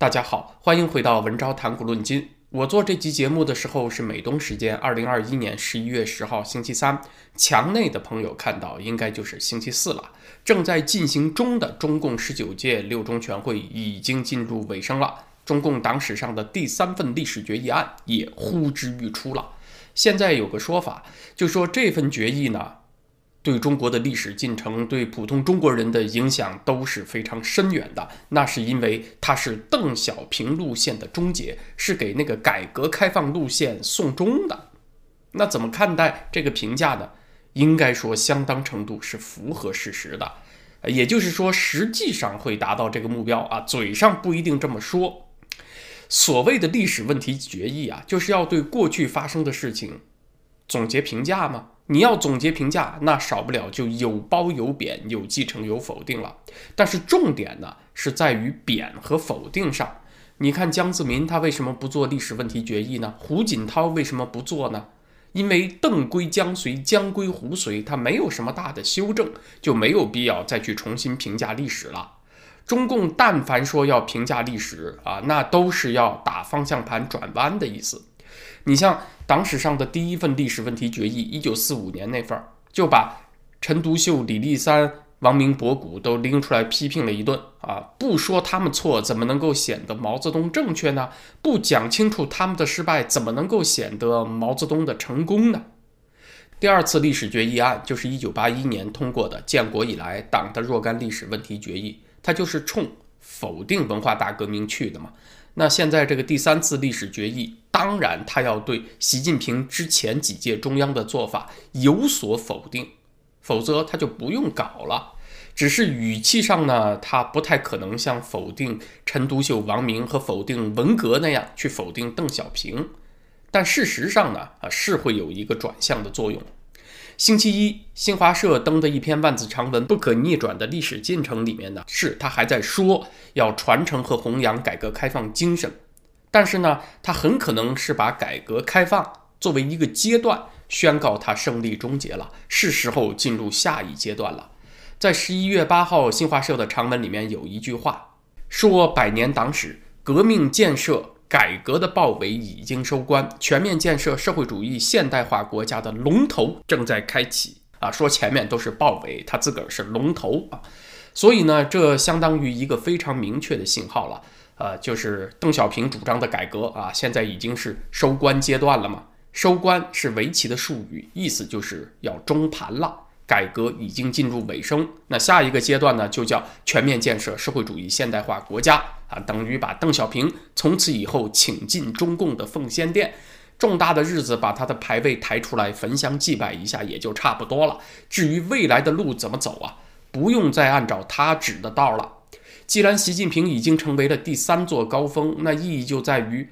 大家好，欢迎回到文昭谈古论今。我做这期节目的时候是美东时间二零二一年十一月十号星期三，墙内的朋友看到应该就是星期四了。正在进行中的中共十九届六中全会已经进入尾声了，中共党史上的第三份历史决议案也呼之欲出了。现在有个说法，就说这份决议呢。对中国的历史进程，对普通中国人的影响都是非常深远的。那是因为它是邓小平路线的终结，是给那个改革开放路线送终的。那怎么看待这个评价呢？应该说，相当程度是符合事实的。也就是说，实际上会达到这个目标啊，嘴上不一定这么说。所谓的历史问题决议啊，就是要对过去发生的事情总结评价吗？你要总结评价，那少不了就有褒有贬，有继承有否定了。但是重点呢是在于贬和否定上。你看江泽民他为什么不做历史问题决议呢？胡锦涛为什么不做呢？因为邓归江随，江归胡随，他没有什么大的修正，就没有必要再去重新评价历史了。中共但凡说要评价历史啊，那都是要打方向盘转弯的意思。你像党史上的第一份历史问题决议，一九四五年那份儿，就把陈独秀、李立三、王明博古都拎出来批评了一顿啊！不说他们错，怎么能够显得毛泽东正确呢？不讲清楚他们的失败，怎么能够显得毛泽东的成功呢？第二次历史决议案就是一九八一年通过的建国以来党的若干历史问题决议，它就是冲否定文化大革命去的嘛。那现在这个第三次历史决议，当然他要对习近平之前几届中央的做法有所否定，否则他就不用搞了。只是语气上呢，他不太可能像否定陈独秀、王明和否定文革那样去否定邓小平，但事实上呢，啊是会有一个转向的作用。星期一，新华社登的一篇万字长文《不可逆转的历史进程》里面呢，是他还在说要传承和弘扬改革开放精神，但是呢，他很可能是把改革开放作为一个阶段，宣告它胜利终结了，是时候进入下一阶段了。在十一月八号新华社的长文里面有一句话说：“百年党史，革命建设。”改革的豹尾已经收官，全面建设社会主义现代化国家的龙头正在开启啊！说前面都是豹尾，他自个儿是龙头啊，所以呢，这相当于一个非常明确的信号了，呃，就是邓小平主张的改革啊，现在已经是收官阶段了嘛。收官是围棋的术语，意思就是要中盘了。改革已经进入尾声，那下一个阶段呢，就叫全面建设社会主义现代化国家啊，等于把邓小平从此以后请进中共的奉先殿，重大的日子把他的牌位抬出来，焚香祭拜一下也就差不多了。至于未来的路怎么走啊，不用再按照他指的道了。既然习近平已经成为了第三座高峰，那意义就在于。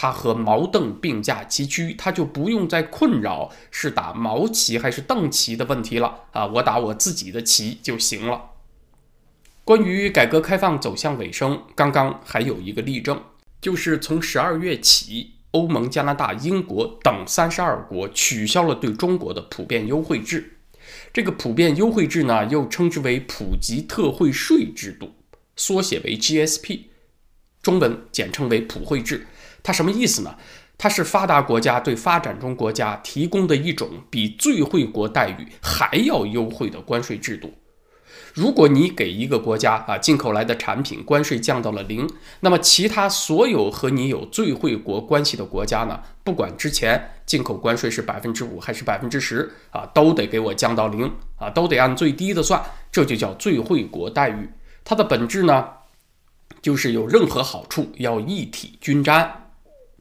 他和毛邓并驾齐驱，他就不用再困扰是打毛旗还是邓旗的问题了啊！我打我自己的旗就行了。关于改革开放走向尾声，刚刚还有一个例证，就是从十二月起，欧盟、加拿大、英国等三十二国取消了对中国的普遍优惠制。这个普遍优惠制呢，又称之为普及特惠税制度，缩写为 GSP，中文简称为普惠制。它什么意思呢？它是发达国家对发展中国家提供的一种比最惠国待遇还要优惠的关税制度。如果你给一个国家啊进口来的产品关税降到了零，那么其他所有和你有最惠国关系的国家呢，不管之前进口关税是百分之五还是百分之十啊，都得给我降到零啊，都得按最低的算，这就叫最惠国待遇。它的本质呢，就是有任何好处要一体均沾。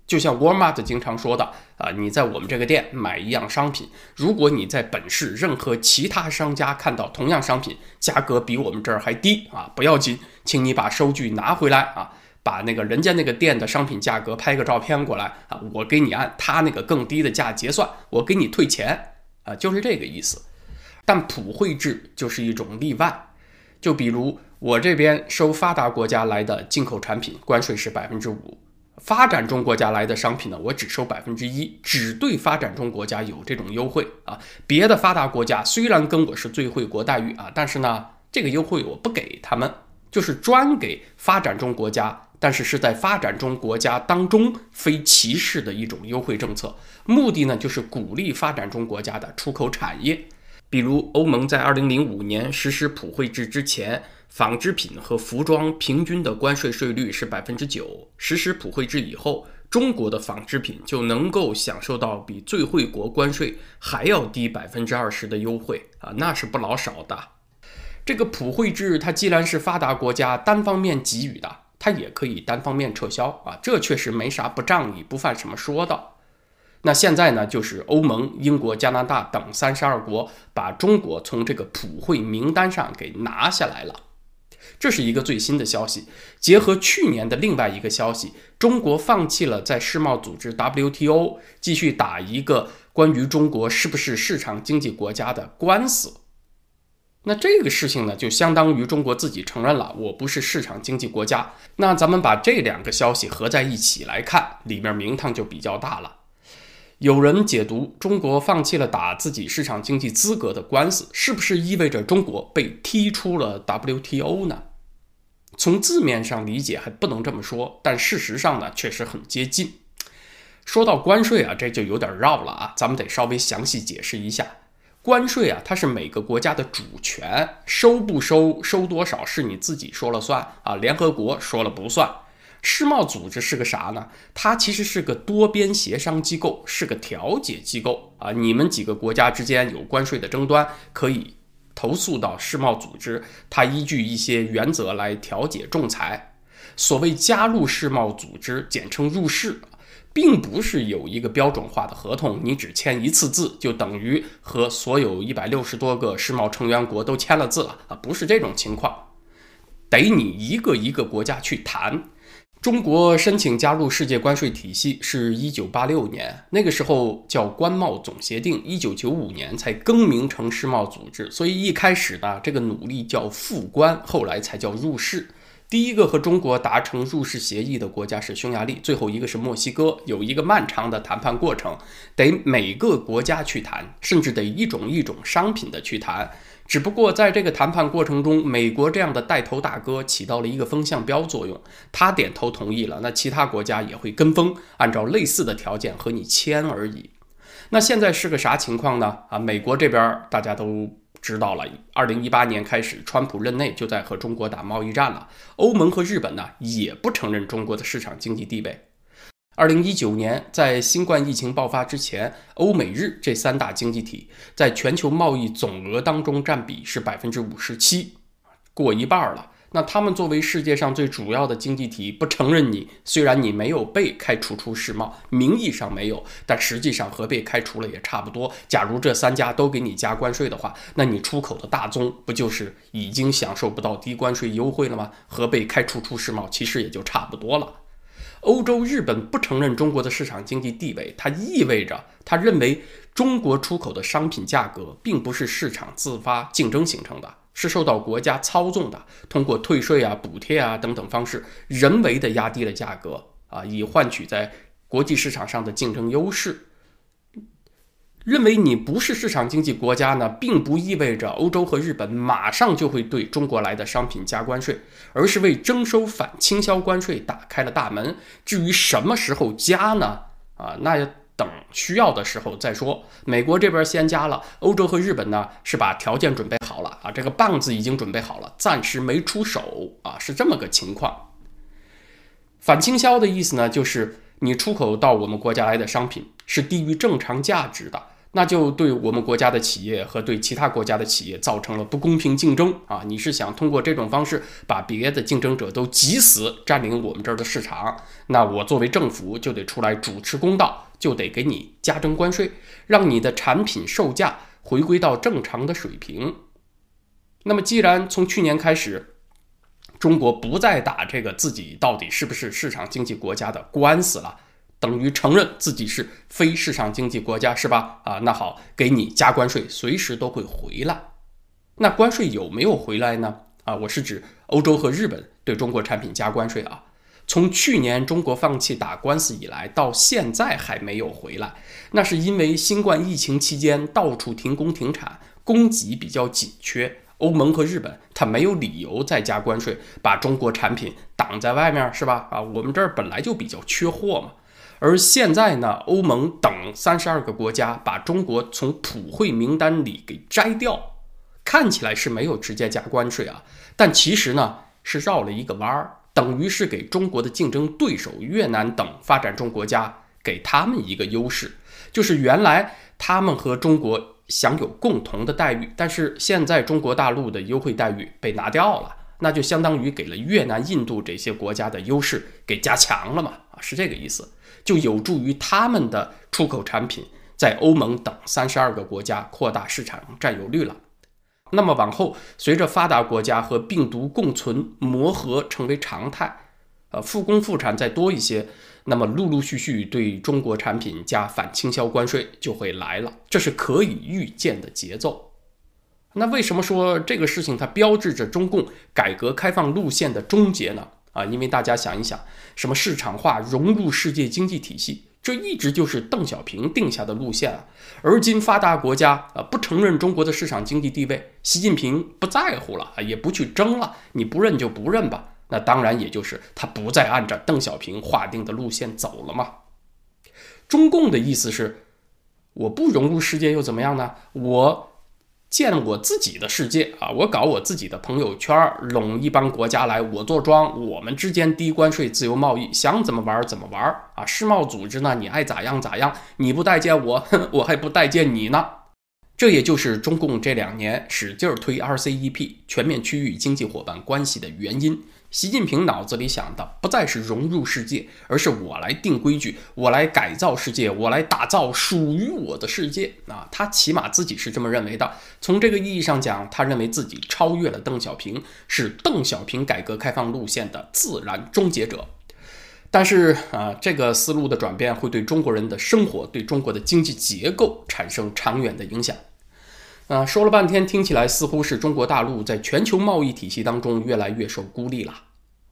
就像 Walmart 经常说的啊，你在我们这个店买一样商品，如果你在本市任何其他商家看到同样商品价格比我们这儿还低啊，不要紧，请你把收据拿回来啊，把那个人家那个店的商品价格拍个照片过来啊，我给你按他那个更低的价结算，我给你退钱啊，就是这个意思。但普惠制就是一种例外，就比如我这边收发达国家来的进口产品，关税是百分之五。发展中国家来的商品呢，我只收百分之一，只对发展中国家有这种优惠啊。别的发达国家虽然跟我是最惠国待遇啊，但是呢，这个优惠我不给他们，就是专给发展中国家但是是在发展中国家当中非歧视的一种优惠政策，目的呢就是鼓励发展中国家的出口产业。比如，欧盟在2005年实施普惠制之前，纺织品和服装平均的关税税率是百分之九。实施普惠制以后，中国的纺织品就能够享受到比最惠国关税还要低百分之二十的优惠啊，那是不老少的。这个普惠制，它既然是发达国家单方面给予的，它也可以单方面撤销啊，这确实没啥不仗义、不犯什么说道。那现在呢，就是欧盟、英国、加拿大等三十二国把中国从这个普惠名单上给拿下来了，这是一个最新的消息。结合去年的另外一个消息，中国放弃了在世贸组织 WTO 继续打一个关于中国是不是市场经济国家的官司。那这个事情呢，就相当于中国自己承认了我不是市场经济国家。那咱们把这两个消息合在一起来看，里面名堂就比较大了。有人解读中国放弃了打自己市场经济资格的官司，是不是意味着中国被踢出了 WTO 呢？从字面上理解还不能这么说，但事实上呢，确实很接近。说到关税啊，这就有点绕了啊，咱们得稍微详细解释一下。关税啊，它是每个国家的主权，收不收、收多少是你自己说了算啊，联合国说了不算。世贸组织是个啥呢？它其实是个多边协商机构，是个调解机构啊。你们几个国家之间有关税的争端，可以投诉到世贸组织，它依据一些原则来调解仲裁。所谓加入世贸组织，简称入世，并不是有一个标准化的合同，你只签一次字就等于和所有一百六十多个世贸成员国都签了字了啊，不是这种情况，得你一个一个国家去谈。中国申请加入世界关税体系是一九八六年，那个时候叫关贸总协定，一九九五年才更名成世贸组织，所以一开始呢，这个努力叫复关，后来才叫入世。第一个和中国达成入世协议的国家是匈牙利，最后一个是墨西哥，有一个漫长的谈判过程，得每个国家去谈，甚至得一种一种商品的去谈。只不过在这个谈判过程中，美国这样的带头大哥起到了一个风向标作用，他点头同意了，那其他国家也会跟风，按照类似的条件和你签而已。那现在是个啥情况呢？啊，美国这边大家都知道了，二零一八年开始，川普任内就在和中国打贸易战了。欧盟和日本呢，也不承认中国的市场经济地位。二零一九年，在新冠疫情爆发之前，欧美日这三大经济体在全球贸易总额当中占比是百分之五十七，过一半了。那他们作为世界上最主要的经济体，不承认你，虽然你没有被开除出世贸，名义上没有，但实际上和被开除了也差不多。假如这三家都给你加关税的话，那你出口的大宗不就是已经享受不到低关税优惠了吗？和被开除出世贸其实也就差不多了。欧洲、日本不承认中国的市场经济地位，它意味着他认为中国出口的商品价格并不是市场自发竞争形成的，是受到国家操纵的，通过退税啊、补贴啊等等方式，人为的压低了价格啊，以换取在国际市场上的竞争优势。认为你不是市场经济国家呢，并不意味着欧洲和日本马上就会对中国来的商品加关税，而是为征收反倾销关税打开了大门。至于什么时候加呢？啊，那要等需要的时候再说。美国这边先加了，欧洲和日本呢是把条件准备好了啊，这个棒子已经准备好了，暂时没出手啊，是这么个情况。反倾销的意思呢，就是你出口到我们国家来的商品是低于正常价值的。那就对我们国家的企业和对其他国家的企业造成了不公平竞争啊！你是想通过这种方式把别的竞争者都挤死，占领我们这儿的市场？那我作为政府就得出来主持公道，就得给你加征关税，让你的产品售价回归到正常的水平。那么，既然从去年开始，中国不再打这个自己到底是不是市场经济国家的官司了。等于承认自己是非市场经济国家是吧？啊，那好，给你加关税，随时都会回来。那关税有没有回来呢？啊，我是指欧洲和日本对中国产品加关税啊。从去年中国放弃打官司以来，到现在还没有回来。那是因为新冠疫情期间到处停工停产，供给比较紧缺，欧盟和日本，它没有理由再加关税，把中国产品挡在外面，是吧？啊，我们这儿本来就比较缺货嘛。而现在呢，欧盟等三十二个国家把中国从普惠名单里给摘掉，看起来是没有直接加关税啊，但其实呢是绕了一个弯儿，等于是给中国的竞争对手越南等发展中国家给他们一个优势，就是原来他们和中国。享有共同的待遇，但是现在中国大陆的优惠待遇被拿掉了，那就相当于给了越南、印度这些国家的优势给加强了嘛？啊，是这个意思，就有助于他们的出口产品在欧盟等三十二个国家扩大市场占有率了。那么往后，随着发达国家和病毒共存磨合成为常态，呃，复工复产再多一些。那么陆陆续续对中国产品加反倾销关税就会来了，这是可以预见的节奏。那为什么说这个事情它标志着中共改革开放路线的终结呢？啊，因为大家想一想，什么市场化融入世界经济体系，这一直就是邓小平定下的路线啊。而今发达国家啊不承认中国的市场经济地位，习近平不在乎了啊，也不去争了，你不认就不认吧。那当然，也就是他不再按照邓小平划定的路线走了嘛。中共的意思是，我不融入世界又怎么样呢？我建我自己的世界啊，我搞我自己的朋友圈，拢一帮国家来，我坐庄，我们之间低关税、自由贸易，想怎么玩怎么玩啊。世贸组织呢，你爱咋样咋样，你不待见我，我还不待见你呢。这也就是中共这两年使劲推 RCEP 全面区域经济伙伴关系的原因。习近平脑子里想的不再是融入世界，而是我来定规矩，我来改造世界，我来打造属于我的世界啊！他起码自己是这么认为的。从这个意义上讲，他认为自己超越了邓小平，是邓小平改革开放路线的自然终结者。但是啊，这个思路的转变会对中国人的生活、对中国的经济结构产生长远的影响。啊，说了半天，听起来似乎是中国大陆在全球贸易体系当中越来越受孤立了。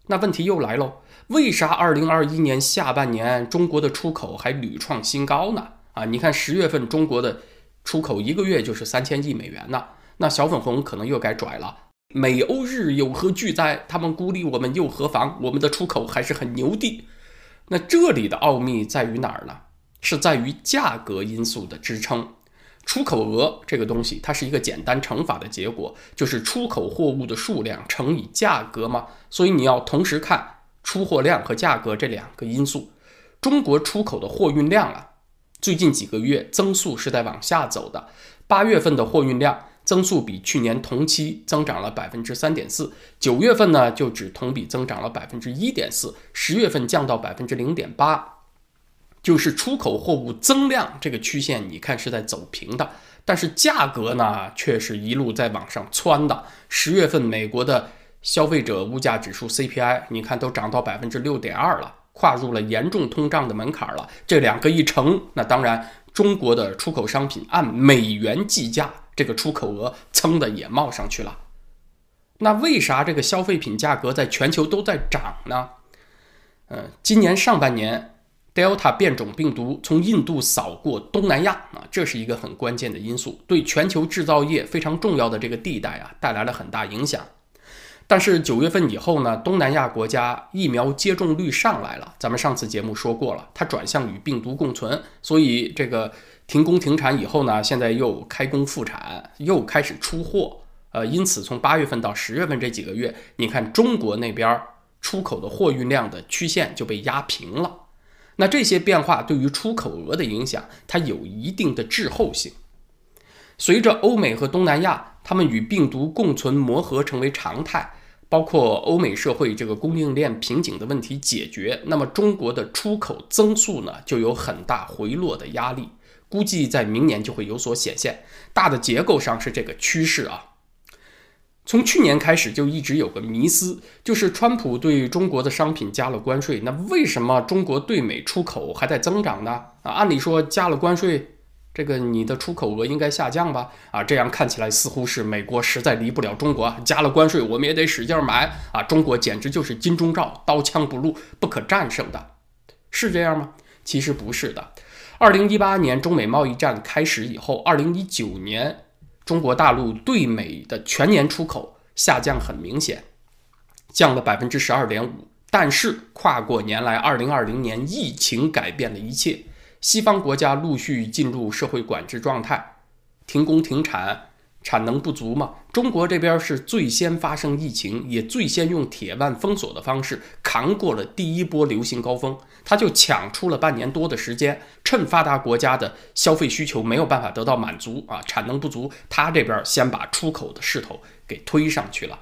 那问题又来喽，为啥二零二一年下半年中国的出口还屡创新高呢？啊，你看十月份中国的出口一个月就是三千亿美元呢。那小粉红可能又该拽了，美欧日有何惧哉？他们孤立我们又何妨？我们的出口还是很牛的。那这里的奥秘在于哪儿呢？是在于价格因素的支撑。出口额这个东西，它是一个简单乘法的结果，就是出口货物的数量乘以价格嘛。所以你要同时看出货量和价格这两个因素。中国出口的货运量啊，最近几个月增速是在往下走的。八月份的货运量增速比去年同期增长了百分之三点四，九月份呢就只同比增长了百分之一点四，十月份降到百分之零点八。就是出口货物增量这个曲线，你看是在走平的，但是价格呢却是一路在往上窜的。十月份美国的消费者物价指数 CPI，你看都涨到百分之六点二了，跨入了严重通胀的门槛了。这两个一乘，那当然中国的出口商品按美元计价，这个出口额蹭的也冒上去了。那为啥这个消费品价格在全球都在涨呢？嗯，今年上半年。Delta 变种病毒从印度扫过东南亚啊，这是一个很关键的因素，对全球制造业非常重要的这个地带啊带来了很大影响。但是九月份以后呢，东南亚国家疫苗接种率上来了，咱们上次节目说过了，它转向与病毒共存，所以这个停工停产以后呢，现在又开工复产，又开始出货。呃，因此从八月份到十月份这几个月，你看中国那边出口的货运量的曲线就被压平了。那这些变化对于出口额的影响，它有一定的滞后性。随着欧美和东南亚他们与病毒共存磨合成为常态，包括欧美社会这个供应链瓶颈的问题解决，那么中国的出口增速呢就有很大回落的压力，估计在明年就会有所显现。大的结构上是这个趋势啊。从去年开始就一直有个迷思，就是川普对中国的商品加了关税，那为什么中国对美出口还在增长呢？啊，按理说加了关税，这个你的出口额应该下降吧？啊，这样看起来似乎是美国实在离不了中国，加了关税我们也得使劲买啊！中国简直就是金钟罩，刀枪不入，不可战胜的，是这样吗？其实不是的。二零一八年中美贸易战开始以后，二零一九年。中国大陆对美的全年出口下降很明显，降了百分之十二点五。但是跨过年来，二零二零年疫情改变了一切，西方国家陆续进入社会管制状态，停工停产。产能不足嘛？中国这边是最先发生疫情，也最先用铁腕封锁的方式扛过了第一波流行高峰，他就抢出了半年多的时间，趁发达国家的消费需求没有办法得到满足啊，产能不足，他这边先把出口的势头给推上去了。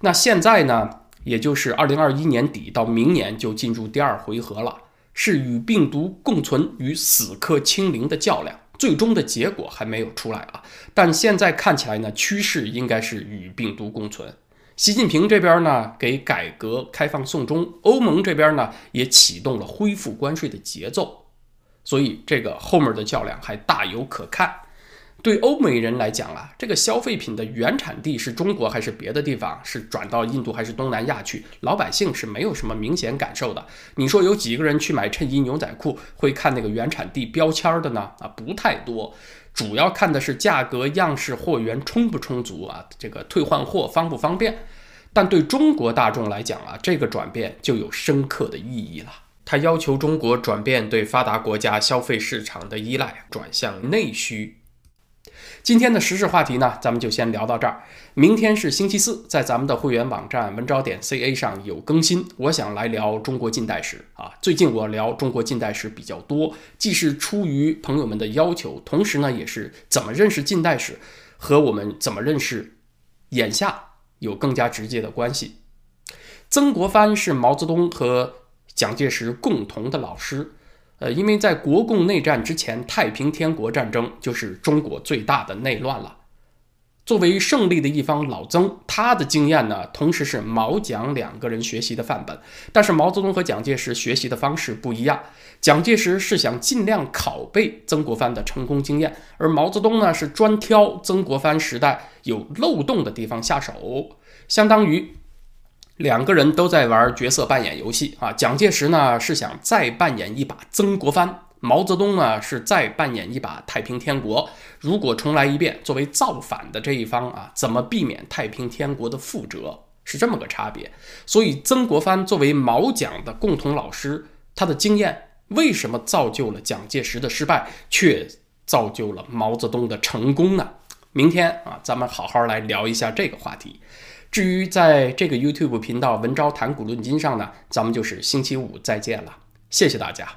那现在呢，也就是二零二一年底到明年就进入第二回合了，是与病毒共存与死磕清零的较量。最终的结果还没有出来啊，但现在看起来呢，趋势应该是与病毒共存。习近平这边呢，给改革开放送终；欧盟这边呢，也启动了恢复关税的节奏，所以这个后面的较量还大有可看。对欧美人来讲啊，这个消费品的原产地是中国还是别的地方？是转到印度还是东南亚去？老百姓是没有什么明显感受的。你说有几个人去买衬衣、牛仔裤会看那个原产地标签的呢？啊，不太多，主要看的是价格、样式、货源充不充足啊，这个退换货方不方便。但对中国大众来讲啊，这个转变就有深刻的意义了。它要求中国转变对发达国家消费市场的依赖，转向内需。今天的时事话题呢，咱们就先聊到这儿。明天是星期四，在咱们的会员网站文招点 ca 上有更新。我想来聊中国近代史啊。最近我聊中国近代史比较多，既是出于朋友们的要求，同时呢，也是怎么认识近代史和我们怎么认识眼下有更加直接的关系。曾国藩是毛泽东和蒋介石共同的老师。呃，因为在国共内战之前，太平天国战争就是中国最大的内乱了。作为胜利的一方，老曾他的经验呢，同时是毛蒋两个人学习的范本。但是毛泽东和蒋介石学习的方式不一样，蒋介石是想尽量拷贝曾国藩的成功经验，而毛泽东呢是专挑曾国藩时代有漏洞的地方下手，相当于。两个人都在玩角色扮演游戏啊！蒋介石呢是想再扮演一把曾国藩，毛泽东呢是再扮演一把太平天国。如果重来一遍，作为造反的这一方啊，怎么避免太平天国的覆辙？是这么个差别。所以，曾国藩作为毛蒋的共同老师，他的经验为什么造就了蒋介石的失败，却造就了毛泽东的成功呢？明天啊，咱们好好来聊一下这个话题。至于在这个 YouTube 频道“文昭谈古论今”上呢，咱们就是星期五再见了，谢谢大家。